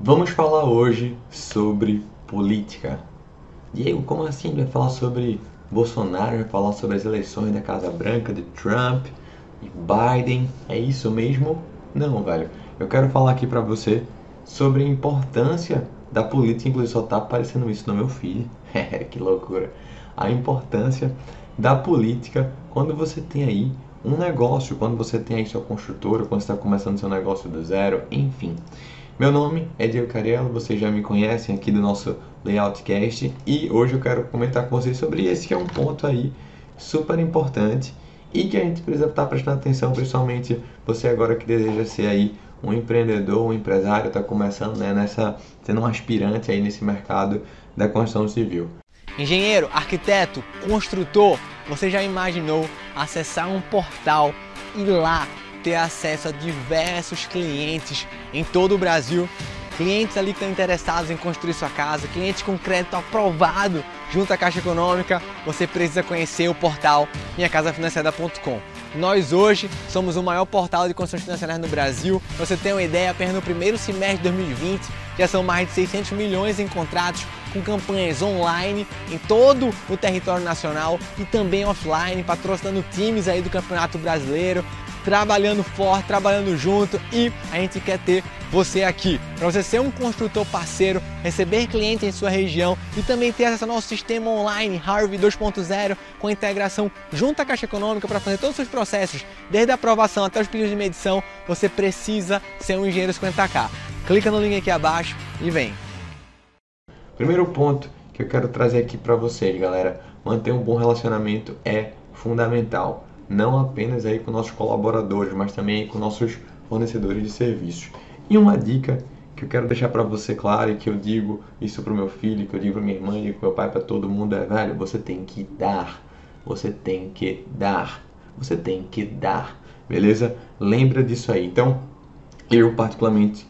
Vamos falar hoje sobre política. Diego, como assim? Vai falar sobre Bolsonaro, vai falar sobre as eleições da Casa Branca, de Trump e Biden. É isso mesmo? Não, velho. Eu quero falar aqui pra você sobre a importância da política, inclusive só tá aparecendo isso no meu filho. que loucura. A importância da política quando você tem aí um negócio, quando você tem aí sua construtora, quando você está começando seu negócio do zero, enfim. Meu nome é Diego Carello, vocês já me conhecem aqui do nosso Layoutcast e hoje eu quero comentar com vocês sobre esse que é um ponto aí super importante e que a gente precisa estar prestando atenção, principalmente você agora que deseja ser aí um empreendedor, um empresário, está começando né, nessa, sendo um aspirante aí nesse mercado da construção civil. Engenheiro, arquiteto, construtor, você já imaginou acessar um portal e lá ter acesso a diversos clientes em todo o Brasil. Clientes ali que estão interessados em construir sua casa, clientes com crédito aprovado junto à Caixa Econômica, você precisa conhecer o portal minhacasafinanciada.com. Nós hoje somos o maior portal de construções financeiras no Brasil. você tem uma ideia, apenas no primeiro semestre de 2020 já são mais de 600 milhões em contratos com campanhas online em todo o território nacional e também offline, patrocinando times aí do Campeonato Brasileiro, trabalhando forte, trabalhando junto e a gente quer ter você aqui, para você ser um construtor parceiro, receber clientes em sua região e também ter acesso ao nosso sistema online Harvey 2.0 com integração junto à Caixa Econômica para fazer todos os seus processos, desde a aprovação até os pedidos de medição, você precisa ser um engenheiro 50k. Clica no link aqui abaixo e vem. Primeiro ponto que eu quero trazer aqui para vocês, galera, manter um bom relacionamento é fundamental não apenas aí com nossos colaboradores, mas também com nossos fornecedores de serviços. E uma dica que eu quero deixar para você claro e que eu digo isso para o meu filho, que eu digo para minha irmã, digo para meu pai, para todo mundo é, velho, você tem que dar. Você tem que dar. Você tem que dar. Beleza? Lembra disso aí. Então, eu particularmente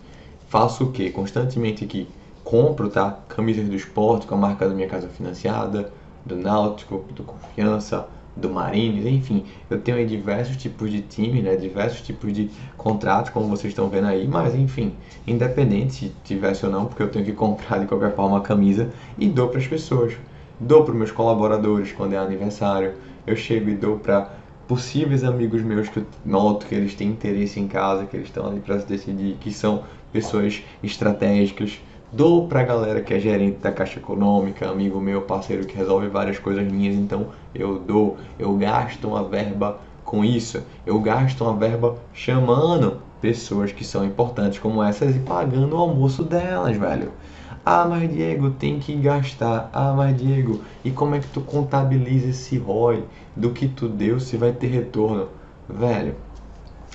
faço o que? Constantemente aqui compro, tá? Camisas do esporte com a marca da minha casa financiada, do Náutico, do Confiança, do Marines, enfim, eu tenho diversos tipos de time, né, diversos tipos de contratos, como vocês estão vendo aí, mas enfim, independente se tivesse ou não, porque eu tenho que comprar de qualquer forma a camisa e dou para as pessoas. Dou para meus colaboradores quando é aniversário, eu chego e dou para possíveis amigos meus que eu noto que eles têm interesse em casa, que eles estão ali para se decidir, que são pessoas estratégicas, Dou pra galera que é gerente da Caixa Econômica, amigo meu, parceiro que resolve várias coisas minhas, então eu dou, eu gasto uma verba com isso, eu gasto uma verba chamando pessoas que são importantes como essas e pagando o almoço delas, velho. Ah, mas Diego, tem que gastar. Ah, mas Diego, e como é que tu contabiliza esse ROI do que tu deu se vai ter retorno? Velho,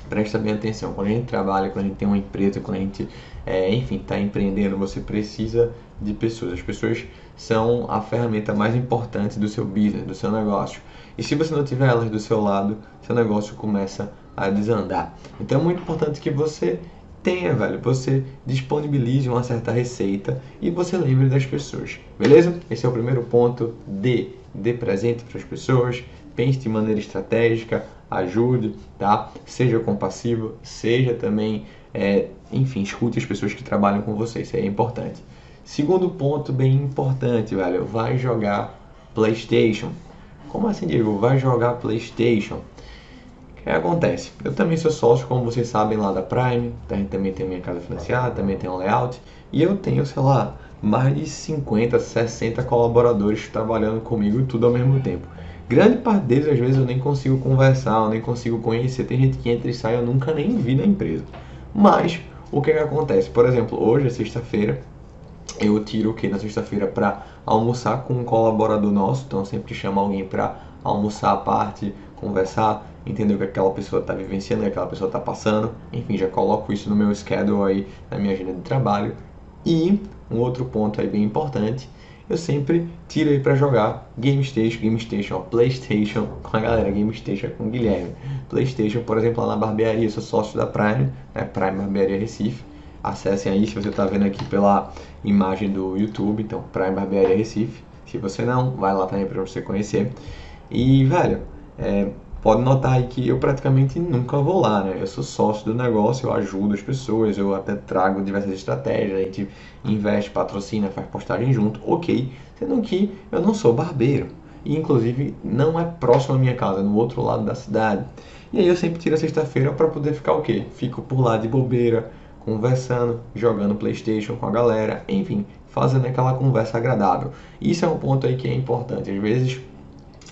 presta bem atenção. Quando a gente trabalha, quando a gente tem uma empresa, quando a gente, é, enfim, está empreendendo, você precisa de pessoas. As pessoas são a ferramenta mais importante do seu business, do seu negócio. E se você não tiver elas do seu lado, seu negócio começa a desandar. Então é muito importante que você tenha, velho, você disponibilize uma certa receita e você lembre das pessoas. Beleza? Esse é o primeiro ponto de dê presente para as pessoas, pense de maneira estratégica, ajude, tá? Seja compassivo, seja também, é, enfim, escute as pessoas que trabalham com você, isso é importante. Segundo ponto bem importante, velho, vai jogar PlayStation. Como assim, Diego? Vai jogar PlayStation? O que acontece? Eu também sou sócio, como vocês sabem, lá da Prime, a gente também tem minha casa financiada, também tem um layout, e eu tenho, sei lá, mais de 50, 60 colaboradores trabalhando comigo tudo ao mesmo tempo. Grande parte deles, às vezes, eu nem consigo conversar, eu nem consigo conhecer. Tem gente que entra e sai, eu nunca nem vi na empresa. Mas, o que, que acontece? Por exemplo, hoje é sexta-feira, eu tiro o que na sexta-feira para almoçar com um colaborador nosso, então sempre chamo alguém para almoçar à parte, conversar, entender o que aquela pessoa está vivenciando, o que aquela pessoa está passando, enfim, já coloco isso no meu schedule aí, na minha agenda de trabalho. E um outro ponto aí bem importante eu sempre tiro aí para jogar Game Station, Game Station, ó, Playstation com a galera, Game Station com o Guilherme. Playstation, por exemplo, lá na barbearia, sou sócio da Prime, né, Prime Barbearia Recife. Acessem aí se você está vendo aqui pela imagem do YouTube, então Prime Barbearia Recife. Se você não, vai lá também para você conhecer. E, velho, é, pode notar aí que eu praticamente nunca vou lá, né? Eu sou sócio do negócio, eu ajudo as pessoas, eu até trago diversas estratégias, a gente investe, patrocina, faz postagem junto, ok. Sendo que eu não sou barbeiro. E inclusive não é próximo à minha casa, é no outro lado da cidade. E aí eu sempre tiro a sexta-feira para poder ficar o quê? Fico por lá de bobeira, conversando, jogando Playstation com a galera, enfim, fazendo aquela conversa agradável. Isso é um ponto aí que é importante. Às vezes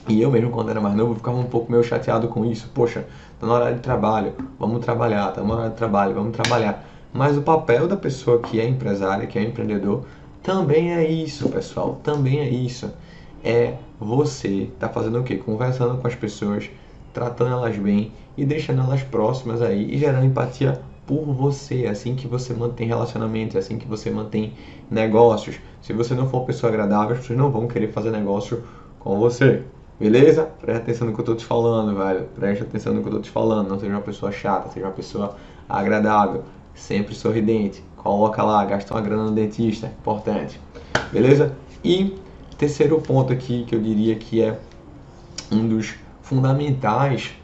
e eu mesmo, quando era mais novo, ficava um pouco meio chateado com isso. Poxa, tá na hora de trabalho, vamos trabalhar, tá na hora de trabalho, vamos trabalhar. Mas o papel da pessoa que é empresária, que é empreendedor, também é isso, pessoal. Também é isso. É você tá fazendo o quê? Conversando com as pessoas, tratando elas bem e deixando elas próximas aí e gerando empatia por você. É assim que você mantém relacionamentos, é assim que você mantém negócios. Se você não for uma pessoa agradável, as pessoas não vão querer fazer negócio com você. Beleza? Presta atenção no que eu tô te falando, velho. Presta atenção no que eu tô te falando. Não seja uma pessoa chata, seja uma pessoa agradável, sempre sorridente. Coloca lá, gasta uma grana no dentista, importante. Beleza? E terceiro ponto aqui que eu diria que é um dos fundamentais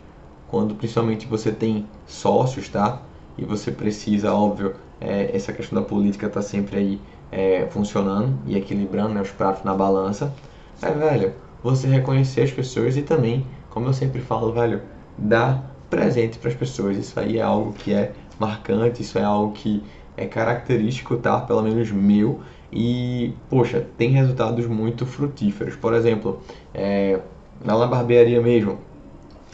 quando principalmente você tem sócios, tá? E você precisa, óbvio, é, essa questão da política tá sempre aí é, funcionando e equilibrando né, os pratos na balança. É, velho, você reconhecer as pessoas e também, como eu sempre falo, velho, dar presente para as pessoas. Isso aí é algo que é marcante, isso é algo que é característico, tá? Pelo menos meu. E, poxa, tem resultados muito frutíferos. Por exemplo, é, na barbearia mesmo,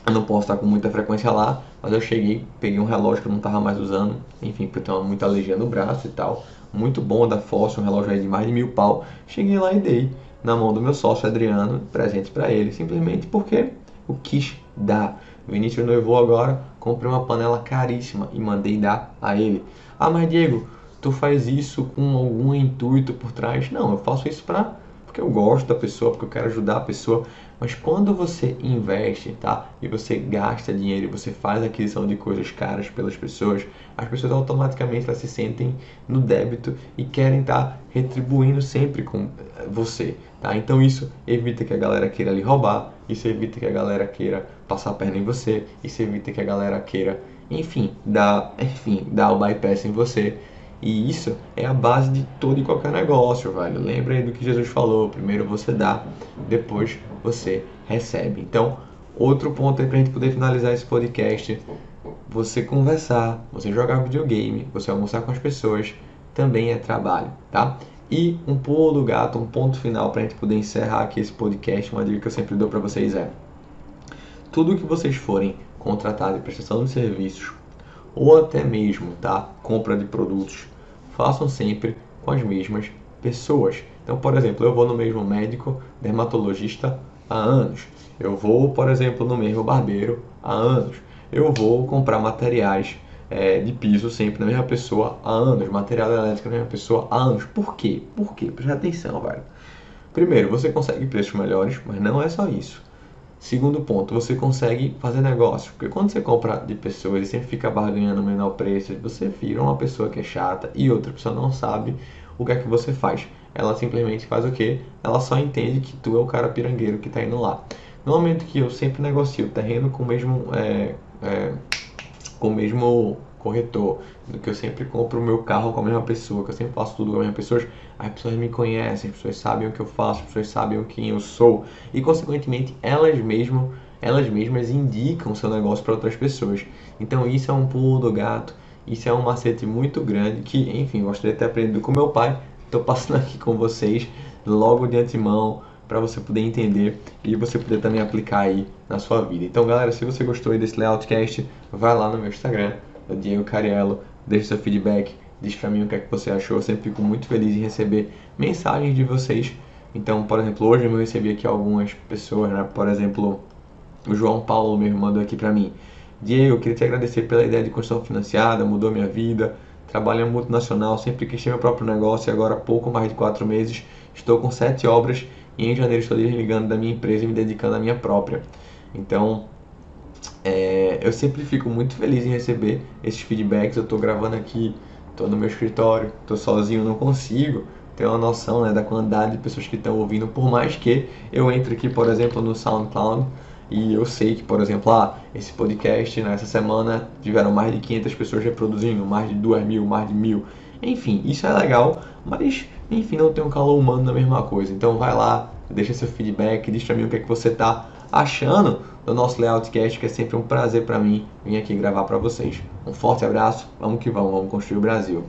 eu não posso estar com muita frequência lá, mas eu cheguei, peguei um relógio que eu não estava mais usando, enfim, porque eu muita alergia no braço e tal. Muito bom da Fosse, um relógio aí de mais de mil pau. Cheguei lá e dei na mão do meu sócio Adriano, presente para ele, simplesmente porque o quis dar. Vinícius noivou agora, comprei uma panela caríssima e mandei dar a ele. Ah, mas Diego, tu faz isso com algum intuito por trás? Não, eu faço isso para porque eu gosto da pessoa, porque eu quero ajudar a pessoa. Mas quando você investe, tá? E você gasta dinheiro, você faz aquisição de coisas caras pelas pessoas, as pessoas automaticamente elas se sentem no débito e querem estar tá retribuindo sempre com eh, você, tá? Então isso evita que a galera queira lhe roubar, isso evita que a galera queira passar a perna em você, isso evita que a galera queira, enfim, dar, enfim, dar o bypass em você e isso é a base de todo e qualquer negócio, velho. Lembra aí do que Jesus falou: primeiro você dá, depois você recebe. Então, outro ponto aí pra gente poder finalizar esse podcast: você conversar, você jogar videogame, você almoçar com as pessoas, também é trabalho, tá? E um pulo do gato, um ponto final para a gente poder encerrar aqui esse podcast, uma dica que eu sempre dou para vocês é: tudo que vocês forem contratar de prestação de serviços ou até mesmo, tá, compra de produtos, façam sempre com as mesmas pessoas. Então, por exemplo, eu vou no mesmo médico dermatologista há anos. Eu vou, por exemplo, no mesmo barbeiro há anos. Eu vou comprar materiais é, de piso sempre na mesma pessoa há anos. Material elétrico na mesma pessoa há anos. Por quê? Por quê? Presta atenção, velho. Primeiro, você consegue preços melhores, mas não é só isso. Segundo ponto, você consegue fazer negócio. Porque quando você compra de pessoas e sempre fica barganhando o menor preço, você vira uma pessoa que é chata e outra pessoa não sabe o que é que você faz. Ela simplesmente faz o quê? Ela só entende que tu é o cara pirangueiro que está indo lá. No momento que eu sempre negocio terreno com o mesmo, é, é, com o mesmo corretor, do que eu sempre compro o meu carro com a mesma pessoa, que eu sempre faço tudo com a mesma pessoa, as pessoas me conhecem, as pessoas sabem o que eu faço, as pessoas sabem quem eu sou e consequentemente elas mesmas, elas mesmas indicam seu negócio para outras pessoas. Então isso é um pulo do gato, isso é um macete muito grande que, enfim, gostaria de ter aprendido com meu pai. Estou passando aqui com vocês logo de antemão para você poder entender e você poder também aplicar aí na sua vida. Então, galera, se você gostou desse layoutcast, vai lá no meu Instagram, o Diego Cariello, deixe seu feedback, diz pra mim o que é que você achou. Eu sempre fico muito feliz em receber mensagens de vocês. Então, por exemplo, hoje eu recebi aqui algumas pessoas, né? Por exemplo, o João Paulo mesmo mandou aqui pra mim. Diego, eu queria te agradecer pela ideia de construção financiada, mudou minha vida. Trabalho em multinacional, sempre quis ter meu próprio negócio e agora há pouco mais de quatro meses estou com sete obras e em janeiro estou desligando da minha empresa e me dedicando à minha própria. Então, é, eu sempre fico muito feliz em receber esses feedbacks. Eu estou gravando aqui, estou no meu escritório, estou sozinho, não consigo ter uma noção né, da quantidade de pessoas que estão ouvindo. Por mais que eu entre aqui, por exemplo, no SoundCloud, E eu sei que, por exemplo, ah, esse podcast nessa semana tiveram mais de 500 pessoas reproduzindo, mais de 2 mil, mais de mil. Enfim, isso é legal, mas enfim, não tem um calor humano na mesma coisa. Então vai lá, deixa seu feedback, diz pra mim o que é que você tá achando do nosso Layoutcast, que é sempre um prazer para mim vir aqui gravar para vocês. Um forte abraço, vamos que vamos, vamos construir o Brasil.